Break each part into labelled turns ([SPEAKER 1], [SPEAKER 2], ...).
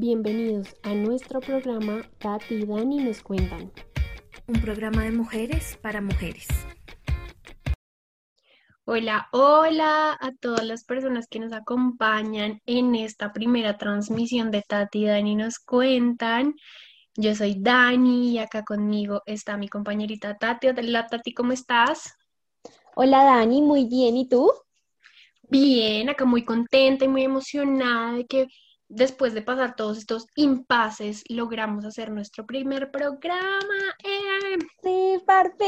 [SPEAKER 1] Bienvenidos a nuestro programa Tati y Dani nos cuentan.
[SPEAKER 2] Un programa de mujeres para mujeres.
[SPEAKER 1] Hola, hola a todas las personas que nos acompañan en esta primera transmisión de Tati y Dani nos cuentan. Yo soy Dani y acá conmigo está mi compañerita Tati. Hola Tati, ¿cómo estás?
[SPEAKER 3] Hola Dani, muy bien. ¿Y tú?
[SPEAKER 1] Bien, acá muy contenta y muy emocionada de que después de pasar todos estos impases, logramos hacer nuestro primer programa. ¡Eh!
[SPEAKER 3] Sí, parte.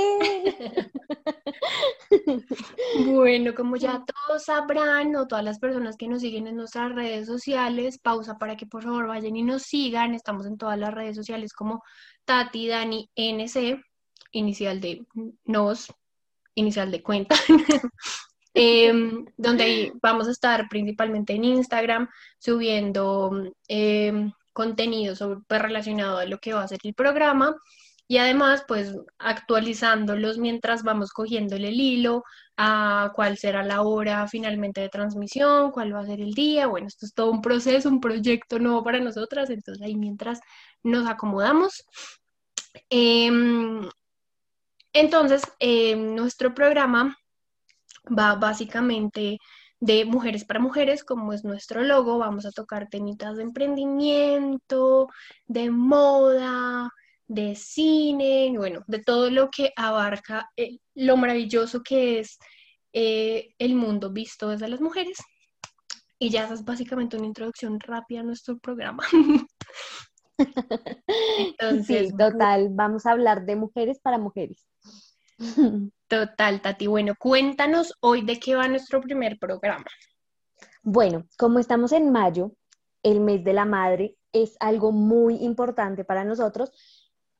[SPEAKER 1] bueno, como ya todos sabrán, o todas las personas que nos siguen en nuestras redes sociales, pausa para que por favor vayan y nos sigan. Estamos en todas las redes sociales como Tati Dani NC, inicial de nos, inicial de cuenta. Em, donde vamos a estar principalmente en Instagram subiendo eh, contenido sobre, pues, relacionado a lo que va a ser el programa y además pues actualizándolos mientras vamos cogiéndole el hilo a cuál será la hora finalmente de transmisión, cuál va a ser el día. Bueno, esto es todo un proceso, un proyecto nuevo para nosotras, entonces ahí mientras nos acomodamos. Em, entonces, nuestro programa va básicamente de mujeres para mujeres, como es nuestro logo. Vamos a tocar temitas de emprendimiento, de moda, de cine, bueno, de todo lo que abarca eh, lo maravilloso que es eh, el mundo visto desde las mujeres. Y ya esa es básicamente una introducción rápida a nuestro programa.
[SPEAKER 3] Entonces, sí, total, vamos a hablar de mujeres para mujeres.
[SPEAKER 1] Total, Tati. Bueno, cuéntanos hoy de qué va nuestro primer programa.
[SPEAKER 3] Bueno, como estamos en mayo, el mes de la madre, es algo muy importante para nosotros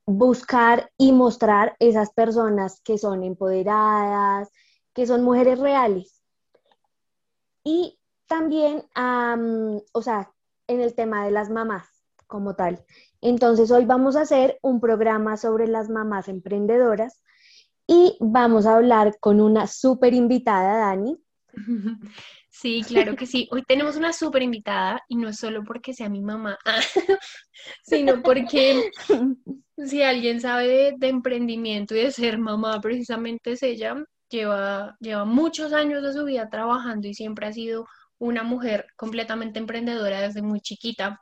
[SPEAKER 3] buscar y mostrar esas personas que son empoderadas, que son mujeres reales. Y también, o sea, en el tema de las mamás como tal. Entonces, hoy vamos a hacer un programa sobre las mamás emprendedoras y vamos a hablar con una súper invitada, Dani.
[SPEAKER 1] Sí, claro que sí. Hoy tenemos una súper invitada y no es solo porque sea mi mamá, sino porque si alguien sabe de, emprendimiento y de ser mamá, precisamente es ella. Lleva, lleva muchos años de su vida trabajando y siempre ha sido una mujer completamente emprendedora desde muy chiquita.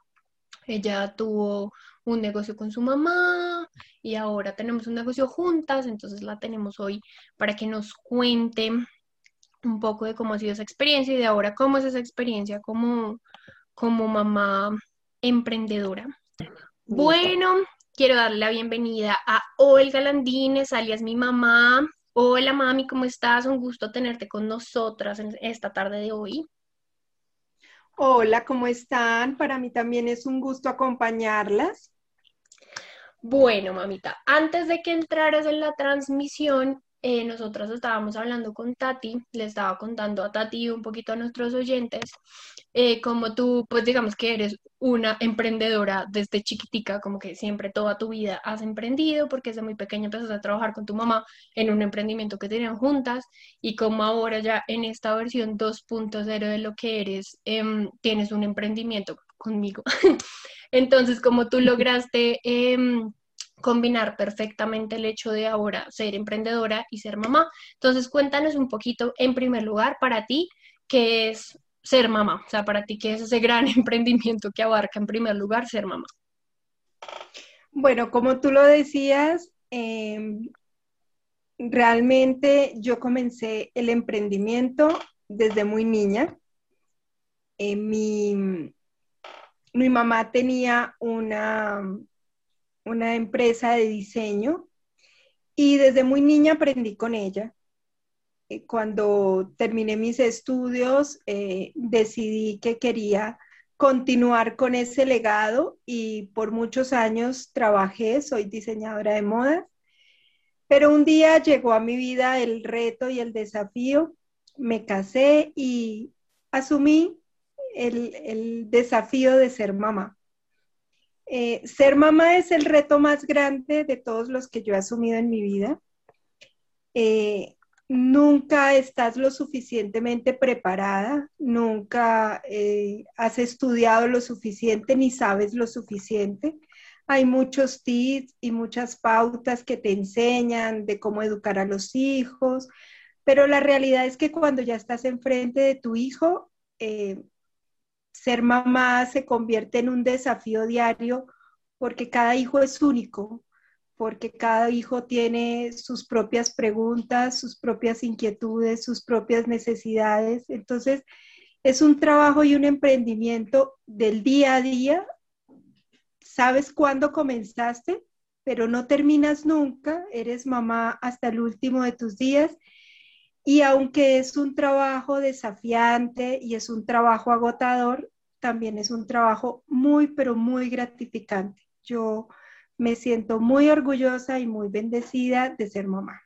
[SPEAKER 1] Ella tuvo un negocio con su mamá y ahora tenemos un negocio juntas, entonces la tenemos hoy para que nos cuente un poco de cómo ha sido esa experiencia y de ahora cómo es esa experiencia como, como mamá emprendedora. Bueno, quiero darle la bienvenida a Olga Landines, alias mi mamá. Hola mami, ¿cómo estás? Un gusto tenerte con nosotras en esta tarde de hoy.
[SPEAKER 4] Hola, ¿cómo están? Para mí también es un gusto acompañarlas.
[SPEAKER 1] Bueno, mamita, antes de que entraras en la transmisión, eh, nosotros estábamos hablando con Tati, le estaba contando a Tati un poquito a nuestros oyentes, eh, como tú, pues digamos que eres una emprendedora desde chiquitica, como que siempre toda tu vida has emprendido, porque desde muy pequeña empezaste a trabajar con tu mamá en un emprendimiento que tenían juntas, y como ahora ya en esta versión 2.0 de lo que eres, em, tienes un emprendimiento conmigo. Entonces, como tú lograste em, combinar perfectamente el hecho de ahora ser emprendedora y ser mamá. Entonces, cuéntanos un poquito, en primer lugar, para ti, qué es ser mamá, o sea, para ti, qué es ese gran emprendimiento que abarca en primer lugar ser mamá.
[SPEAKER 4] Bueno, como tú lo decías, em, realmente yo comencé el emprendimiento desde muy niña. Eh, mi, mi mamá tenía una, una empresa de diseño y desde muy niña aprendí con ella. Eh, cuando terminé mis estudios, eh, decidí que quería continuar con ese legado y por muchos años trabajé, soy diseñadora de modas, pero un día llegó a mi vida el reto y el desafío, me casé y asumí el, desafío de ser mamá. Eh, ser mamá es el reto más grande de todos los que yo he asumido en mi vida. Eh, nunca estás lo suficientemente preparada, nunca eh, has estudiado lo suficiente ni sabes lo suficiente. Hay muchos tips y muchas pautas que te enseñan de cómo educar a los hijos, pero la realidad es que cuando ya estás enfrente de tu hijo, ser mamá se convierte en un desafío diario porque cada hijo es único, porque cada hijo tiene sus propias preguntas, sus propias inquietudes, sus propias necesidades. Entonces, es un trabajo y un emprendimiento del día a día. Sabes cuándo comenzaste, pero no terminas nunca. Eres mamá hasta el último de tus días. Y aunque es un trabajo desafiante y es un trabajo agotador, también es un trabajo muy, pero muy gratificante. Yo me siento muy orgullosa y muy bendecida de ser mamá.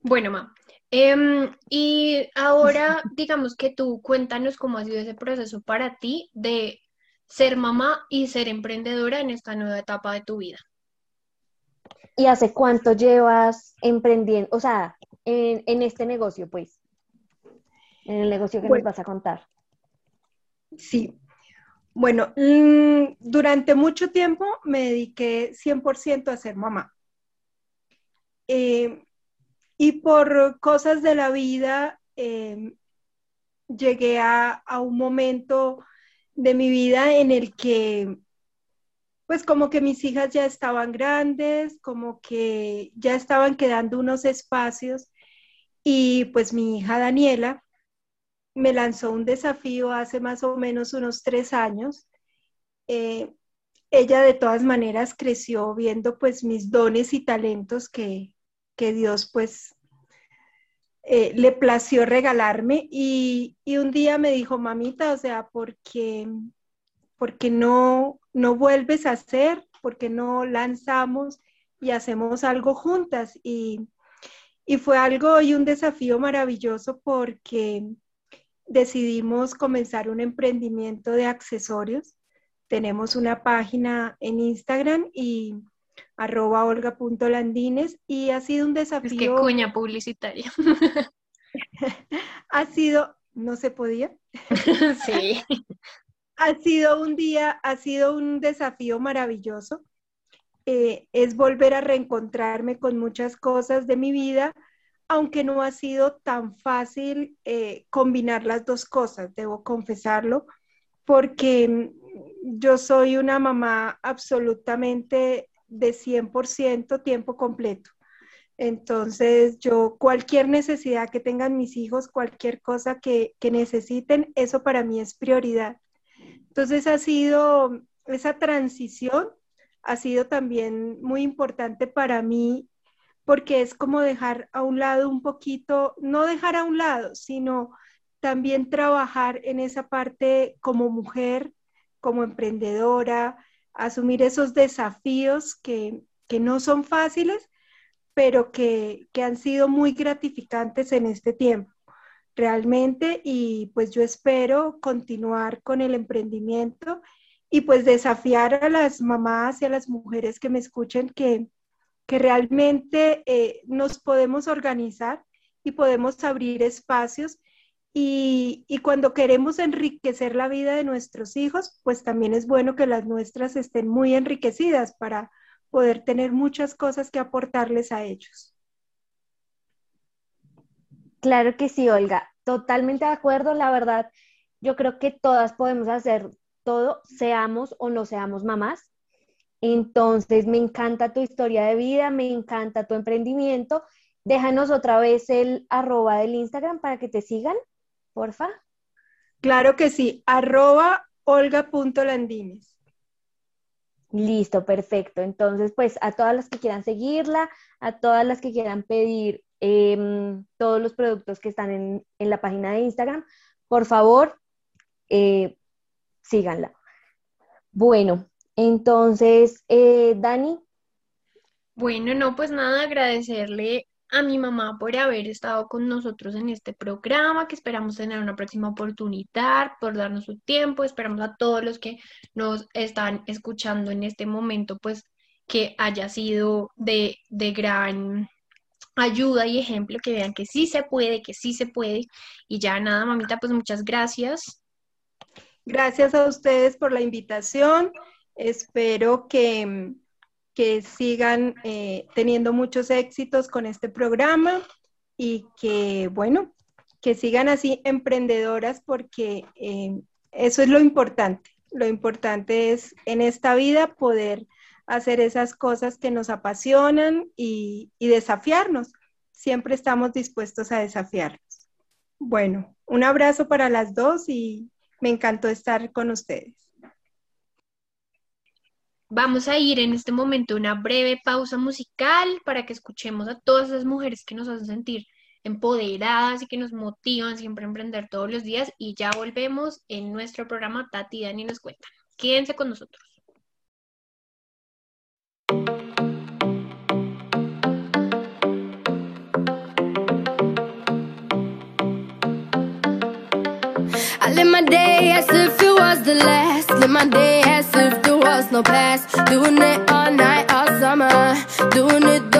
[SPEAKER 1] Bueno, mamá. Em, y ahora, digamos que tú cuéntanos cómo ha sido ese proceso para ti de ser mamá y ser emprendedora en esta nueva etapa de tu vida.
[SPEAKER 3] ¿Y hace cuánto llevas emprendiendo, o sea, en, este negocio, pues? En el negocio que nos vas a contar.
[SPEAKER 4] Sí, bueno, mm, durante mucho tiempo me dediqué 100% a ser mamá. Eh, y por cosas de la vida, em, llegué a, un momento de mi vida en el que, pues como que mis hijas ya estaban grandes, como que ya estaban quedando unos espacios y pues mi hija Daniela me lanzó un desafío hace más o menos unos tres años. Eh, ella de todas maneras creció viendo pues mis dones y talentos que, Dios pues eh, le plació regalarme y, un día me dijo, mamita, o sea, ¿por qué, porque no, no vuelves a hacer? porque no lanzamos y hacemos algo juntas? Y, y fue algo y un desafío maravilloso porque decidimos comenzar un emprendimiento de accesorios. Tenemos una página en Instagram y arroba olga.landines y ha sido un desafío.
[SPEAKER 1] Es que cuña publicitaria.
[SPEAKER 4] ha sido, no se podía.
[SPEAKER 1] sí.
[SPEAKER 4] ha sido un día, ha sido un desafío maravilloso. Eh, es volver a reencontrarme con muchas cosas de mi vida aunque no ha sido tan fácil eh, combinar las dos cosas, debo confesarlo, porque mm, yo soy una mamá absolutamente de 100% tiempo completo. Entonces, yo cualquier necesidad que tengan mis hijos, cualquier cosa que, que necesiten, eso para mí es prioridad. Entonces, ha sido esa transición, ha sido también muy importante para mí porque es como dejar a un lado un poquito, no dejar a un lado, sino también trabajar en esa parte como mujer, como emprendedora, asumir esos desafíos que, no son fáciles, pero que, que han sido muy gratificantes en este tiempo realmente. Y pues yo espero continuar con el emprendimiento y pues desafiar a las mamás y a las mujeres que me escuchen que, que realmente eh, nos podemos organizar y podemos abrir espacios y, cuando queremos enriquecer la vida de nuestros hijos, pues también es bueno que las nuestras estén muy enriquecidas para poder tener muchas cosas que aportarles a ellos.
[SPEAKER 3] Claro que sí, Olga, totalmente de acuerdo. La verdad, yo creo que todas podemos hacer todo, seamos o no seamos mamás. Entonces, me encanta tu historia de vida, me encanta tu emprendimiento. Déjanos otra vez el arroba del Instagram para que te sigan, porfa.
[SPEAKER 4] Claro que sí, arroba olga.landines.
[SPEAKER 3] Listo, perfecto. Entonces, pues a todas las que quieran seguirla, a todas las que quieran pedir em, todos los productos que están en, la página de Instagram, por favor, eh, síganla. Bueno, entonces, eh, Dani.
[SPEAKER 1] Bueno, no, pues nada, agradecerle a mi mamá por haber estado con nosotros en este programa, que esperamos tener una próxima oportunidad, por darnos su tiempo, esperamos a todos los que nos están escuchando en este momento, pues que haya sido de, de gran ayuda y ejemplo, que vean que sí se puede, que sí se puede. Y ya nada, mamita, pues muchas gracias.
[SPEAKER 4] Gracias a ustedes por la invitación. Espero que, que sigan eh, teniendo muchos éxitos con este programa y que, bueno, que sigan así emprendedoras porque eh, eso es lo importante. Lo importante es en esta vida poder hacer esas cosas que nos apasionan y, y desafiarnos. Siempre estamos dispuestos a desafiarnos. Bueno, un abrazo para las dos y me encantó estar con ustedes.
[SPEAKER 1] Vamos a ir en este momento una breve pausa musical para que escuchemos a todas esas mujeres que nos hacen sentir empoderadas y que nos motivan siempre a emprender todos los días. Y ya volvemos en nuestro programa Tati y Dani nos cuentan. Quédense con nosotros.
[SPEAKER 5] live in my day as if it was the last. Live my day as if there was no past. Doing it all night, all summer. Doing it.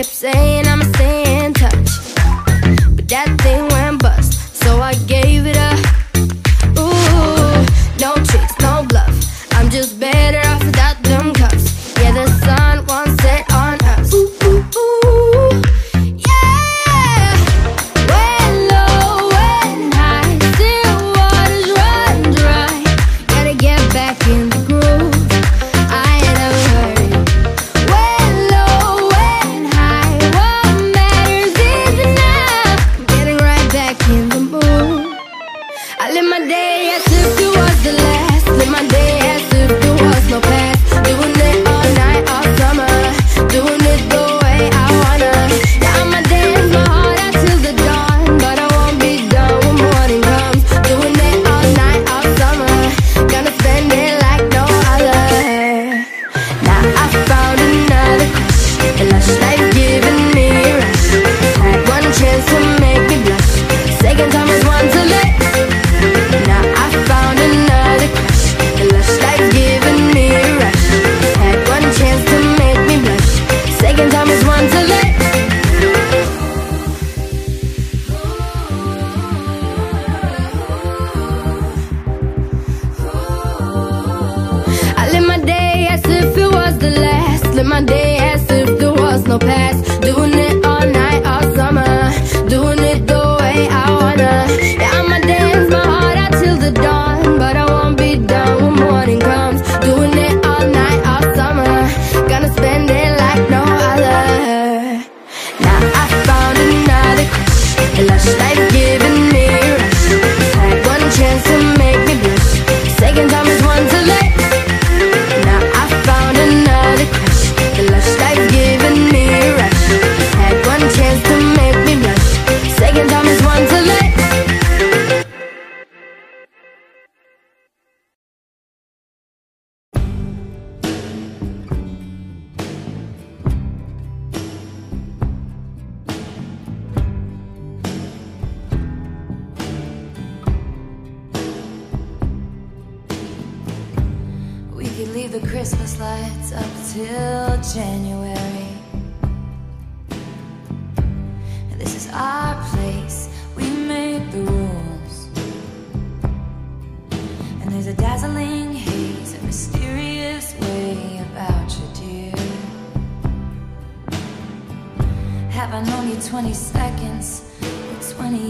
[SPEAKER 6] hips, eh? This is our place, we made the rules. And there's a dazzling haze, a mysterious way about you, dear. Have I known you 20 seconds 20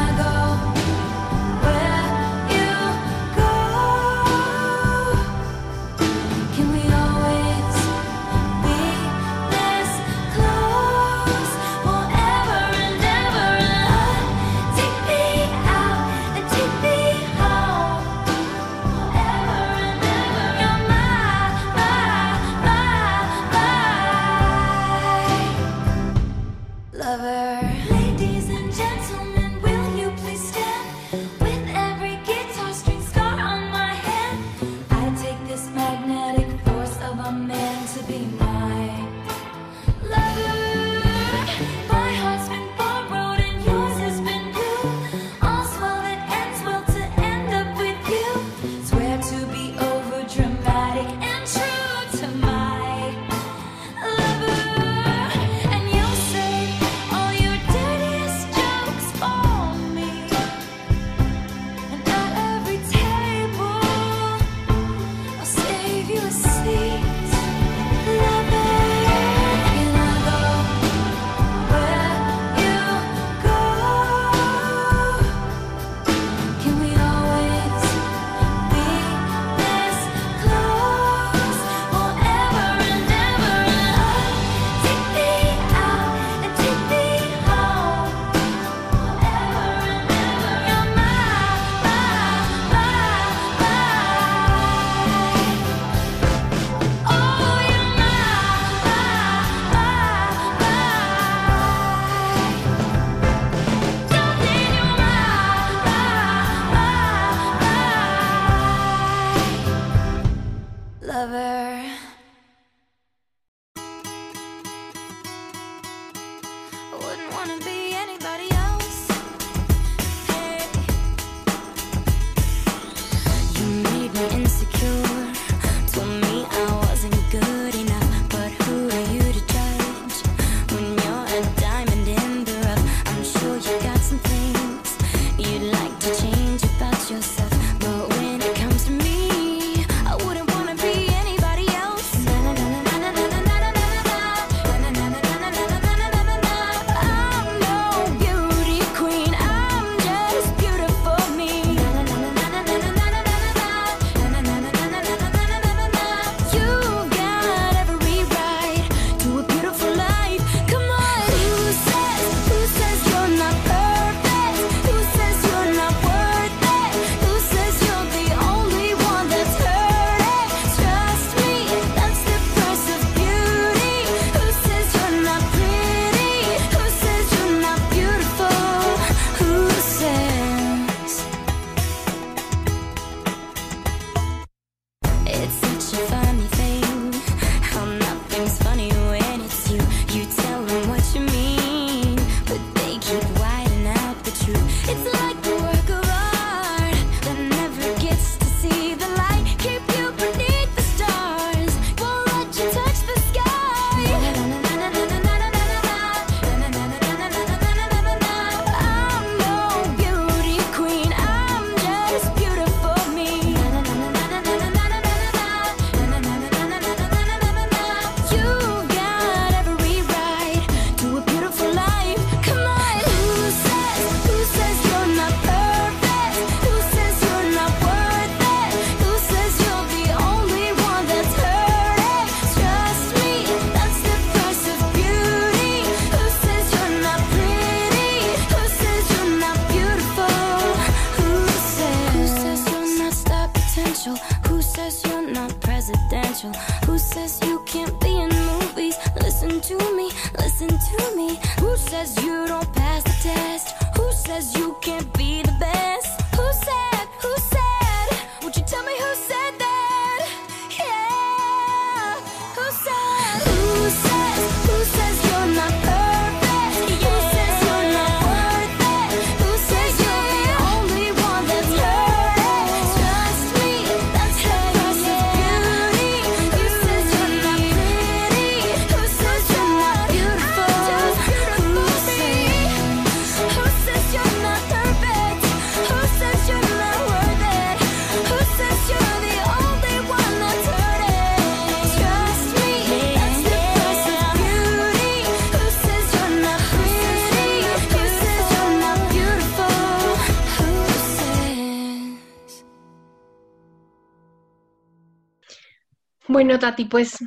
[SPEAKER 1] Bueno, Tati, pues,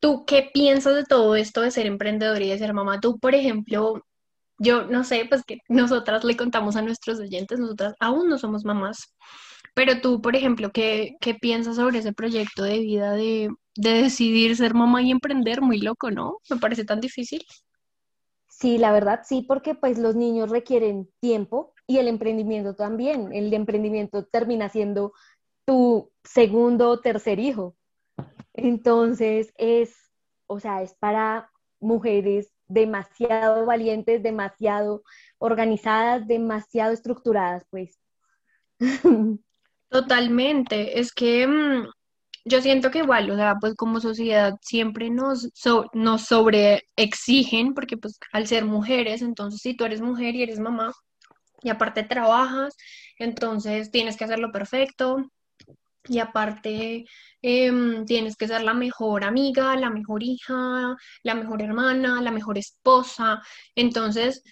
[SPEAKER 1] ¿tú qué piensas de todo esto de ser emprendedora y de ser mamá? Tú, por ejemplo, yo no sé, pues que nosotras le contamos a nuestros oyentes, nosotras aún no somos mamás, pero tú, por ejemplo, ¿qué, qué piensas sobre ese proyecto de vida de, de decidir ser mamá y emprender? Muy loco, ¿no? Me parece tan difícil.
[SPEAKER 3] Sí, la verdad sí, porque pues los niños requieren tiempo y el emprendimiento también. El emprendimiento termina siendo tu segundo o tercer hijo. Entonces es, o sea, es para mujeres demasiado valientes, demasiado organizadas, demasiado estructuradas, pues.
[SPEAKER 1] Totalmente. Es que mm, yo siento que igual, o sea, pues como sociedad siempre nos, so- nos sobreexigen, porque pues al ser mujeres, entonces si tú eres mujer y eres mamá y aparte trabajas, entonces tienes que hacerlo perfecto y aparte em, tienes que ser la mejor amiga, la mejor hija, la mejor hermana, la mejor esposa. Entonces,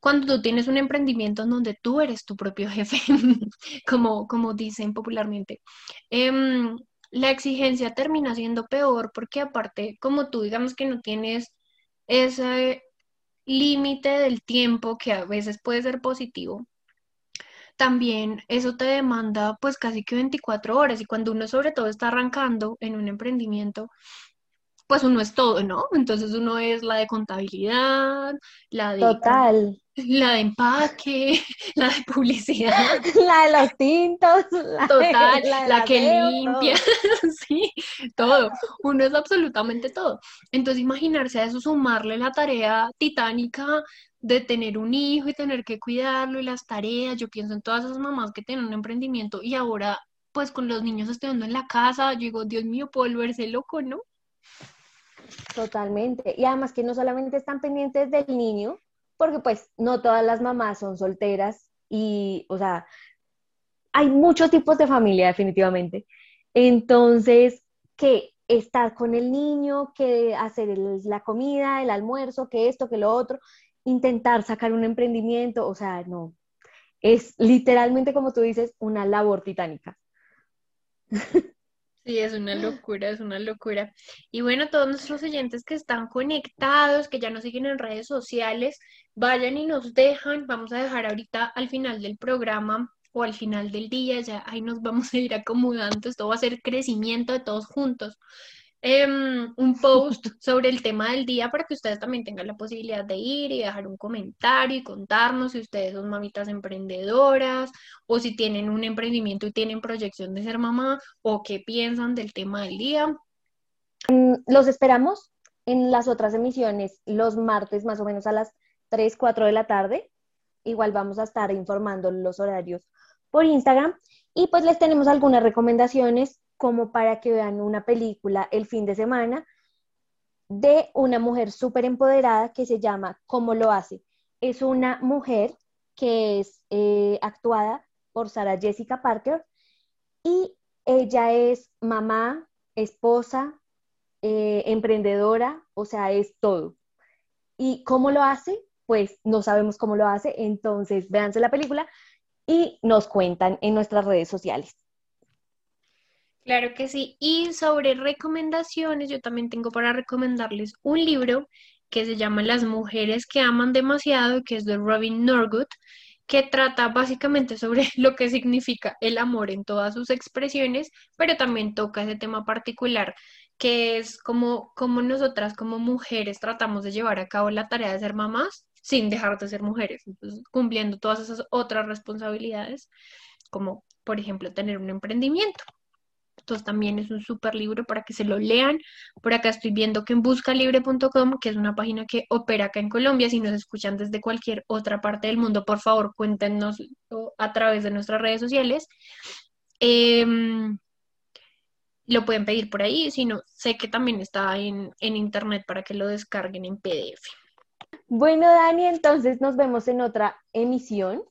[SPEAKER 1] cuando tú tienes un emprendimiento en donde tú eres tu propio jefe, como, como dicen popularmente, em, la exigencia termina siendo peor porque aparte, como tú digamos que no tienes ese límite del tiempo que a veces puede ser positivo, también eso te demanda pues casi que 24 horas y cuando uno sobre todo está arrancando en un emprendimiento, pues uno es todo, ¿no? Entonces uno es la de contabilidad, la de,
[SPEAKER 3] Total.
[SPEAKER 1] La de empaque, la de publicidad.
[SPEAKER 3] La de los tintos, la,
[SPEAKER 1] Total,
[SPEAKER 3] de, la, del
[SPEAKER 1] la que limpia, sí, todo, uno es absolutamente todo. Entonces, imaginarse a eso, sumarle la tarea titánica de tener un hijo y tener que cuidarlo y las tareas, yo pienso en todas esas mamás que tienen un emprendimiento y ahora, pues con los niños estudiando en la casa, yo digo, Dios mío, puedo volverse loco, ¿no?
[SPEAKER 3] Totalmente. Y además que no solamente están pendientes del niño, porque pues no todas las mamás son solteras y, o sea, hay muchos tipos de familia definitivamente. Entonces, que estar con el niño, que hacer la comida, el almuerzo, que esto, que lo otro, intentar sacar un emprendimiento, o sea, no, es literalmente como tú dices, una labor titánica.
[SPEAKER 1] Sí, es una locura, es una locura. Y bueno, todos nuestros oyentes que están conectados, que ya nos siguen en redes sociales, vayan y nos dejan. Vamos a dejar ahorita al final del programa o al final del día, ya ahí nos vamos a ir acomodando. Esto va a ser crecimiento de todos juntos. Em, un post sobre el tema del día para que ustedes también tengan la posibilidad de ir y dejar un comentario y contarnos si ustedes son mamitas emprendedoras o si tienen un emprendimiento y tienen proyección de ser mamá o qué piensan del tema del día.
[SPEAKER 3] Los esperamos en las otras emisiones los martes más o menos a las 3, 4 de la tarde. Igual vamos a estar informando los horarios por Instagram y pues les tenemos algunas recomendaciones como para que vean una película el fin de semana de una mujer súper empoderada que se llama ¿Cómo lo hace? Es una mujer que es eh, actuada por Sarah Jessica Parker y ella es mamá, esposa, eh, emprendedora, o sea, es todo. ¿Y cómo lo hace? Pues no sabemos cómo lo hace, entonces véanse la película y nos cuentan en nuestras redes sociales.
[SPEAKER 1] Claro que sí. Y sobre recomendaciones, yo también tengo para recomendarles un libro que se llama Las mujeres que aman demasiado, que es de Robin Norwood, que trata básicamente sobre lo que significa el amor en todas sus expresiones, pero también toca ese tema particular, que es como, como nosotras como mujeres tratamos de llevar a cabo la tarea de ser mamás sin dejar de ser mujeres, cumpliendo todas esas otras responsabilidades, como por ejemplo tener un emprendimiento. Entonces también es un súper libro para que se lo lean. Por acá estoy viendo que en buscalibre.com, que es una página que opera acá en Colombia, si nos escuchan desde cualquier otra parte del mundo, por favor cuéntenos a través de nuestras redes sociales. Em, lo pueden pedir por ahí, si no, sé que también está en, en internet para que lo descarguen en PDF.
[SPEAKER 3] Bueno, Dani, entonces nos vemos en otra emisión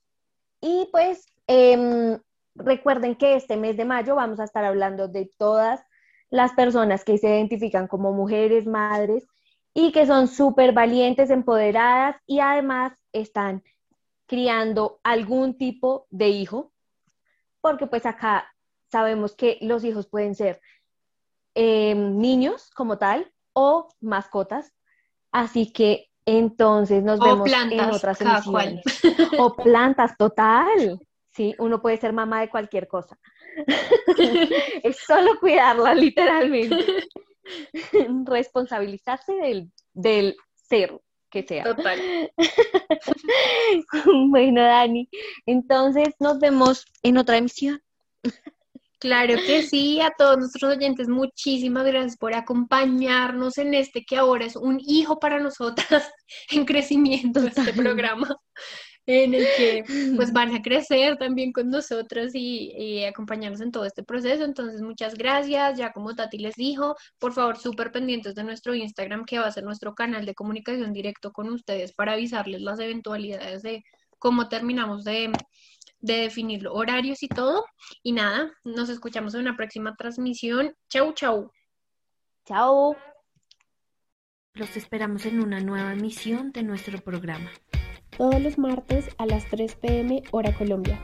[SPEAKER 3] y pues em, recuerden que este mes de mayo vamos a estar hablando de todas las personas que se identifican como mujeres, madres y que son súper valientes, empoderadas y además están criando algún tipo de hijo, porque pues acá sabemos que los hijos pueden ser eh, niños como tal o mascotas. Así que entonces nos
[SPEAKER 1] O
[SPEAKER 3] vemos
[SPEAKER 1] plantas,
[SPEAKER 3] en otras emisiones. O plantas, total. Sí, uno puede ser mamá de cualquier cosa. es solo cuidarla, literalmente. Responsabilizarse del, del ser que sea.
[SPEAKER 1] Total.
[SPEAKER 3] Bueno, Dani, entonces nos vemos en otra emisión.
[SPEAKER 1] Claro que sí, a todos nuestros oyentes, muchísimas gracias por acompañarnos en este que ahora es un hijo para nosotras en crecimiento, este
[SPEAKER 3] Total.
[SPEAKER 1] programa, en el que pues van a crecer también con nosotras y, y acompañarnos en todo este proceso. Entonces, muchas gracias. Ya como Tati les dijo, por favor, súper pendientes de nuestro Instagram, que va a ser nuestro canal de comunicación directo con ustedes para avisarles las eventualidades de cómo terminamos de, de definir horarios y todo. Y nada, nos escuchamos en una próxima transmisión. Chau, chau.
[SPEAKER 3] Chao.
[SPEAKER 2] Los esperamos en una nueva emisión de nuestro programa.
[SPEAKER 1] Todos los martes a las 3 pm hora Colombia.